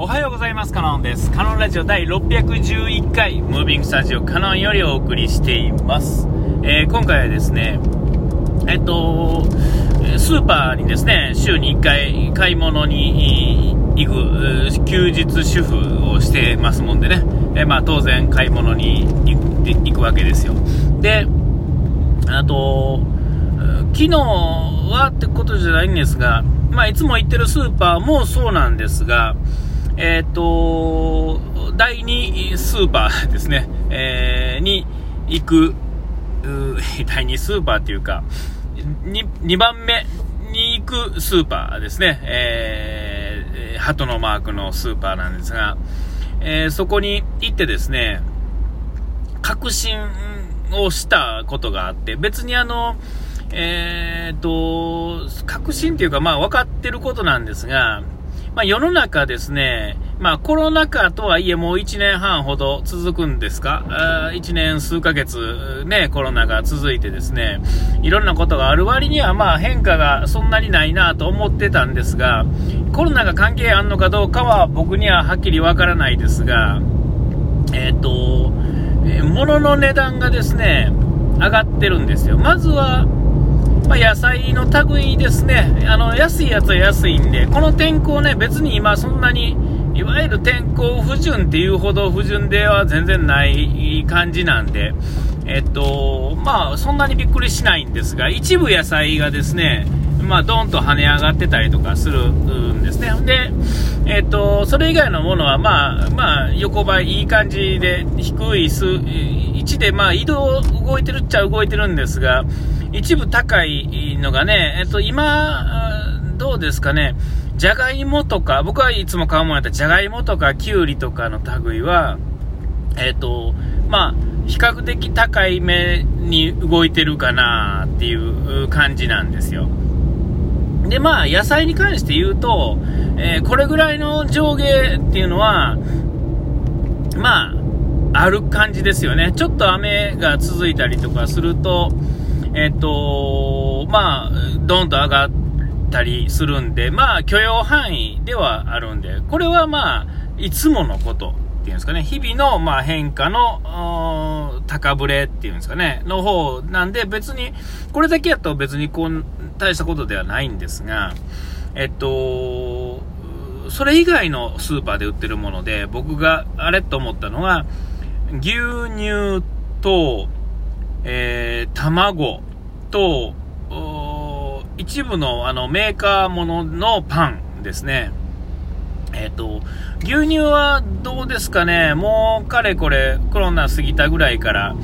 おはようございます。カノンです。カノンラジオ第611回、ムービングスタジオカノンよりお送りしています。えー今回はですね、えっと、スーパーにですね、週に1回買い物に行く、休日主婦をしてますもんでね、えーまあ当然買い物に行って行くわけですよ。で、あと、昨日はってことじゃないんですが、まあ、いつも行ってるスーパーもそうなんですが、えっ、と、第2スーパーですね、えーに行く、第2スーパーっていうか、2, 2番目に行くスーパーですね、えー、鳩のマークのスーパーなんですが、えーそこに行ってですね、確信をしたことがあって、別にあの、えー、と、確信っていうか、まあ分かってることなんですが、まあ世の中ですね、まあコロナ禍とはいえもう1年半ほど続くんですか？あ ?1 年数ヶ月ね、コロナが続いてですね、いろんなことがある割にはまあ変化がそんなにないなと思ってたんですが、コロナが関係あるのかどうかは僕にははっきりわからないですが、えっ、と、物の値段がですね、上がってるんですよ。まずは、まあ、野菜の類ですね。あの、安いやつは安いんで、この天候ね、別に今そんなに、いわゆる天候不順っていうほど不順では全然ない感じなんで、えっと、まあ、そんなにびっくりしないんですが、一部野菜がですね、まあ、ドーンと跳ね上がってたりとかするんですね。で、えっと、それ以外のものは、まあ、まあ、横ばいいい感じで、低い、位置で、まあ、移動、動いてるっちゃ動いてるんですが、一部高いのがね、えっと、今、どうですかね、じゃがいもとか、僕はいつも買うものやったら、じゃがいもとか、きゅうりとかの類は、えっ、と、まあ、比較的高い目に動いてるかなっていう感じなんですよ。で、まあ、野菜に関して言うと、えーこれぐらいの上下っていうのは、まあ、ある感じですよね。ちょっと雨が続いたりとかすると、えっ、と、まあ、ドンと上がったりするんで、まあ、許容範囲ではあるんで、これはまあ、いつものことっていうんですかね、日々のまあ変化の高ぶれっていうんですかね、の方なんで、別に、これだけやと別にこう、大したことではないんですが、えっと、それ以外のスーパーで売ってるもので、僕があれと思ったのが、牛乳と、えー卵と、一部のあのメーカーもののパンですね。えっ、と、牛乳はどうですかね、もうかれこれコロナ過ぎたぐらいから、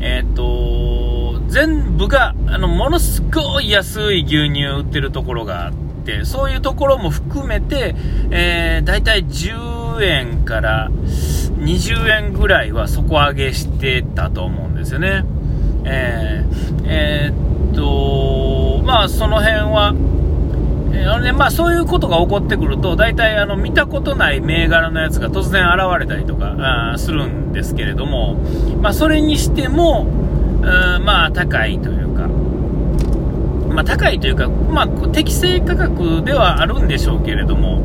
えっ、と、全部が、あの、ものすごい安い牛乳売ってるところがあって、そういうところも含めて、えー、だいたい10円から20円ぐらいは底上げしてたと思うんですよね。えー、まあその辺は、えーあのね、まあそういうことが起こってくると、大体あの見たことない銘柄のやつが突然現れたりとかあするんですけれども、まあそれにしても、うんまあ高いというか、まあ高いというか、まあ適正価格ではあるんでしょうけれども、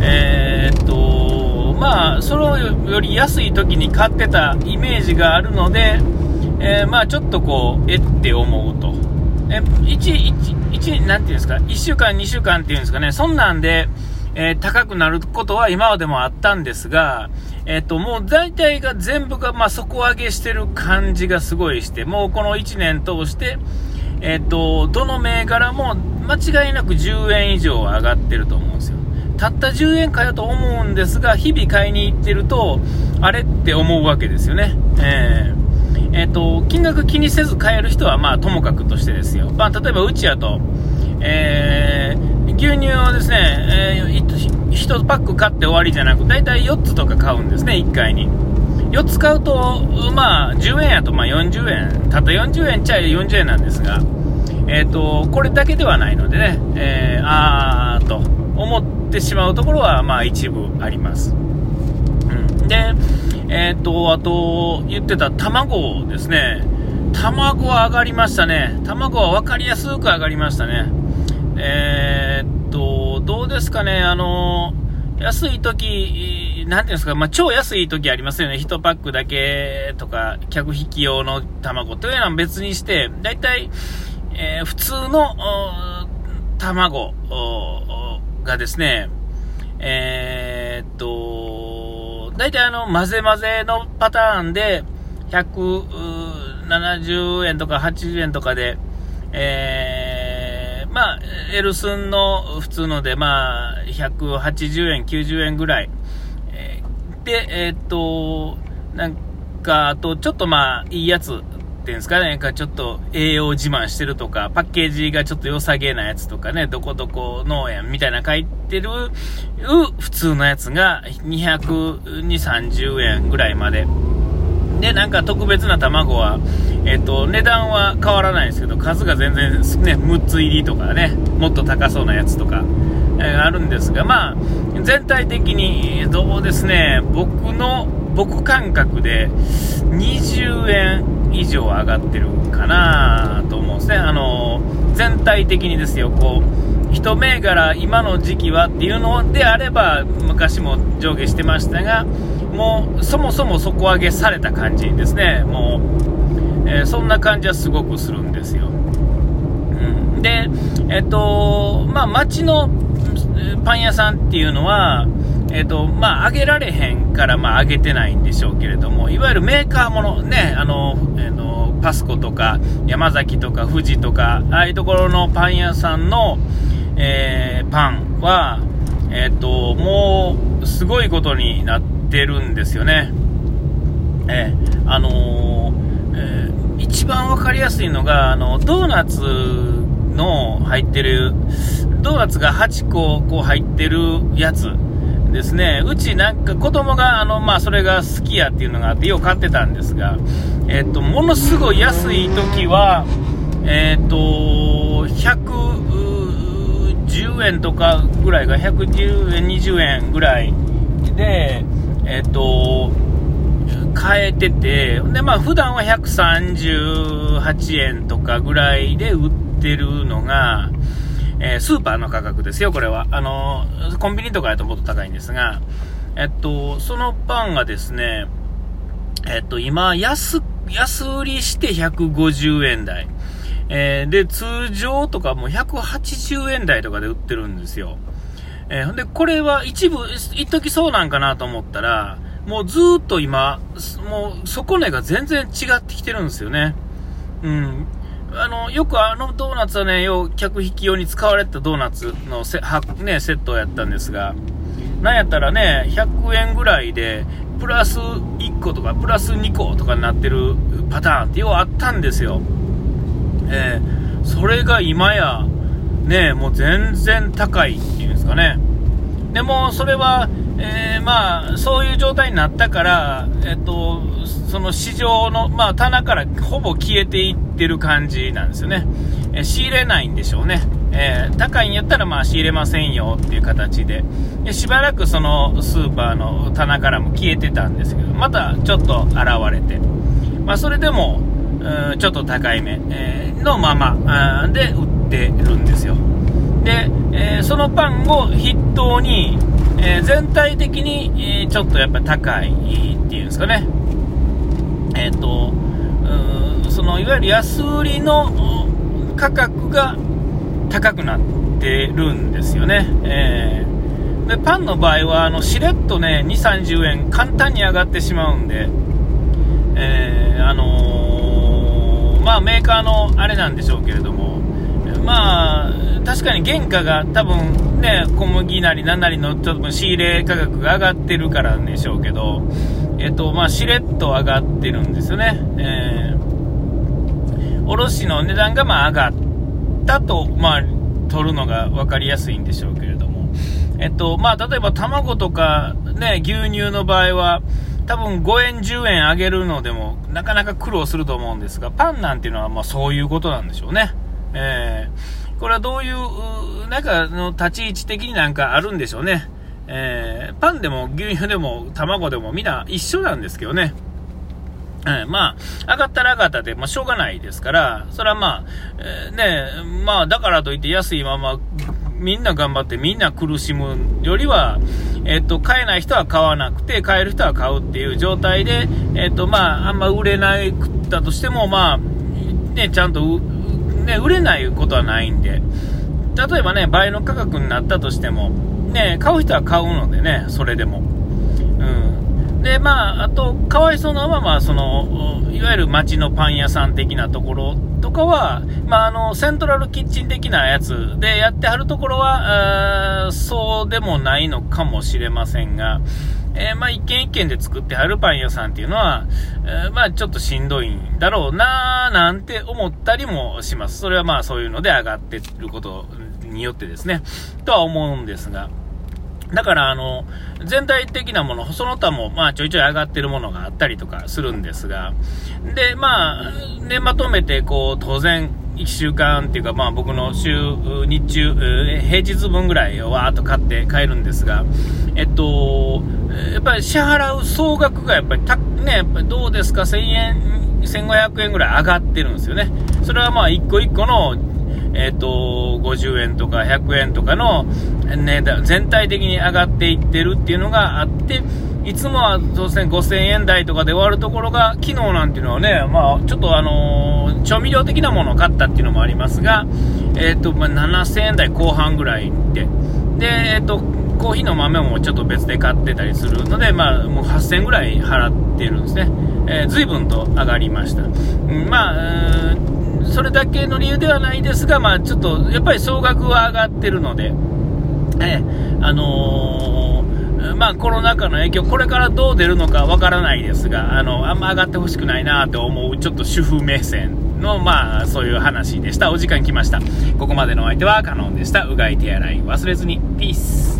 えーっと、まあそれより安い時に買ってたイメージがあるので、えーまあちょっとこう、えって思う。え、1、1、1、なんていうんですか、1週間、2週間っていうんですかね、そんなんで、えー高くなることは今までもあったんですが、えっ、と、もう大体が全部が、まあ、底上げしてる感じがすごいして、もうこの1年通して、えっ、と、どの銘柄も間違いなく10円以上は上がってると思うんですよ。たった10円かよと思うんですが、日々買いに行ってると、あれって思うわけですよね。えーえっ、と、金額気にせず買える人は、まあ、ともかくとしてですよ。まあ、例えば、うちやと、えー牛乳をですね、え1パック買って終わりじゃなく、だいたい4つとか買うんですね、1回に。4つ買うと、まあ、10円やと、まあ、40円。たった40円ちゃい40円なんですが、えっ、と、これだけではないのでね、えー、あーと思ってしまうところは、まあ、一部あります。うん、で、えっ、と、あと、言ってた卵ですね。卵は上がりましたね。卵は分かりやすく上がりましたね。えーっと、どうですかね、あの、安い時、なんていうんですか、まあ、超安い時ありますよね。1パックだけとか、客引き用の卵というのは別にして、だいたい、えー、普通の、卵がですね、えー、大体あの、混ぜ混ぜのパターンで、170円とか80円とかで、えー、まあ、エルスンの普通ので、まあ、180円、90円ぐらい。で、えー、っと、なんか、あと、ちょっとまあ、いいやつていうんですかね、なんかちょっと栄養自慢してるとか、パッケージがちょっと良さげなやつとかね、どこどこ農園みたいな書いてる、普通のやつが220、30円ぐらいまで。で、なんか特別な卵は、えっ、と、値段は変わらないんですけど、数が全然ね、6つ入りとかね、もっと高そうなやつとか、えー、あるんですが、まあ、全体的に、どうですね、僕の、僕感覚で、20円以上上がってるかなと思うんですね。あの、全体的にですよ、こう、一銘柄今の時期はっていうのであれば、昔も上下してましたが、もうそもそも底上げされた感じですね、もう、えー、そんな感じはすごくするんですよ。うん、で、えっと、まあ、街のパン屋さんっていうのは、えっと、まあ、上げられへんから、まあ、上げてないんでしょうけれども、いわゆるメーカーもの、ね、あの、えのパスコとか、山崎とか、富士とか、ああいうところのパン屋さんの、えー、パンは、えっと、もう、すごいことになってるんですよね。えー、あの、え、一番分かりやすいのが、あの、ドーナツの入ってる、ドーナツが8個こう入ってるやつですね。うちなんか子供が、あの、まあ、それが好きやっていうのがあって、よう買ってたんですが、えっと、ものすごい安い時は、えっと、110円とかぐらいが、110円、20円ぐらいで、えっ、と、変えてて、で、まあ、普段は138円とかぐらいで売ってるのが、えー、スーパーの価格ですよ、これは。あの、コンビニとかだともっと高いんですが、えっと、そのパンがですね、えっと、今、安、安売りして150円台。えー、で、通常とかも180円台とかで売ってるんですよ。えー、で、これは一部、一時そうなんかなと思ったら、もうずっと今、もう底根が全然違ってきてるんですよね。うん。あの、よくあのドーナツはね、よう客引き用に使われたドーナツのせは、ね、セットやったんですが、なんやったらね、100円ぐらいで、プラス1個とか、プラス2個とかになってるパターンってようあったんですよ。えー、それが今や、ね、もう全然高いっていうんですかね。でも、それは、えー、まあ、そういう状態になったから、えっと、その市場の、まあ、棚からほぼ消えていってる感じなんですよね。えー、仕入れないんでしょうね。えー、高いんやったら、まあ、仕入れませんよっていう形でで、しばらくそのスーパーの棚からも消えてたんですけど、またちょっと現れて、まあ、それでも、うん、ちょっと高いめ、えのままで売ってるんですよ。で、えー、そのパンを筆頭に、えー、全体的に、え、ちょっとやっぱり高いっていうんですかね。えっ、と、そのいわゆる安売りの価格が高くなってるんですよね。えー、でパンの場合はあのしれっとね、2、30円簡単に上がってしまうんで、えー、あのー、まあメーカーのあれなんでしょうけれども、まあ、確かに原価が多分ね、小麦なり何なりのちょっと仕入れ価格が上がってるからでしょうけど、えっと、まあ、しれっと上がってるんですよね。えー、卸の値段がまあ上がったと、まあ、取るのが分かりやすいんでしょうけれども、えっと、まあ、例えば卵とかね、牛乳の場合は、多分5円、10円上げるのでも、なかなか苦労すると思うんですが、パンなんていうのは、ま、そういうことなんでしょうね。えー、これはどういう、なんかの立ち位置的になんかあるんでしょうね。えー、パンでも牛乳でも卵でもみんな一緒なんですけどね。えー、まあ、上がったら上がったで、まあ、しょうがないですから、それはまあ、えー、ね、まあ、だからといって安いままみんな頑張ってみんな苦しむよりは、えっと、買えない人は買わなくて、買える人は買うっていう状態で、えっと、まあ、あんま売れなくったとしても、まあ、ね、ちゃんと、ね、売れないことはないんで、例えばね、倍の価格になったとしても、ね、買う人は買うのでね、それでも。うん。で、まあ、あと、かわいそうなのは、まあ、その、いわゆる街のパン屋さん的なところとかは、まあ、あの、セントラルキッチン的なやつでやってはるところは、そうでもないのかもしれませんが、えー、まあ、一軒一軒で作ってはるパン屋さんっていうのは、えー、まあ、ちょっとしんどいんだろうなーなんて思ったりもします。それはまあ、そういうので上がってることによってですね、とは思うんですが、だから、あの、全体的なもの、その他も、まあ、ちょいちょい上がってるものがあったりとかするんですが、で、まあ、で、まとめて、こう、当然、1週間っていうか、まあ、僕の週、日中、平日分ぐらいをわーっと買って帰るんですが、えっと、やっぱり支払う総額がやっぱりた、ね、やっぱりどうですか、1000円、1500円ぐらい上がってるんですよね。それはまあ、一個一個のえっ、ー、と、50円とか100円とかの値段、全体的に上がっていってるっていうのがあって、いつもは当然5000円台とかで終わるところが、昨日なんていうのはね、まあ、ちょっとあのー、調味料的なものを買ったっていうのもありますが、えっ、ー、と、まあ、7000円台後半ぐらいで、で、えっ、と、コーヒーの豆もちょっと別で買ってたりするので、まあ、もう8000円ぐらい払ってるんですね。えー、随分と上がりました。うん、まあ、それだけの理由ではないですが、まあ、ちょっとやっぱり総額は上がってるので、えあのー、まあ、コロナ禍の影響、これからどう出るのかわからないですが、あのあんま上がってほしくないなと思う、ちょっと主婦目線の、まあ、そういう話でした。お時間来ました。ここまでのお相手はカノンでした。うがい手洗い忘れずに。ピース。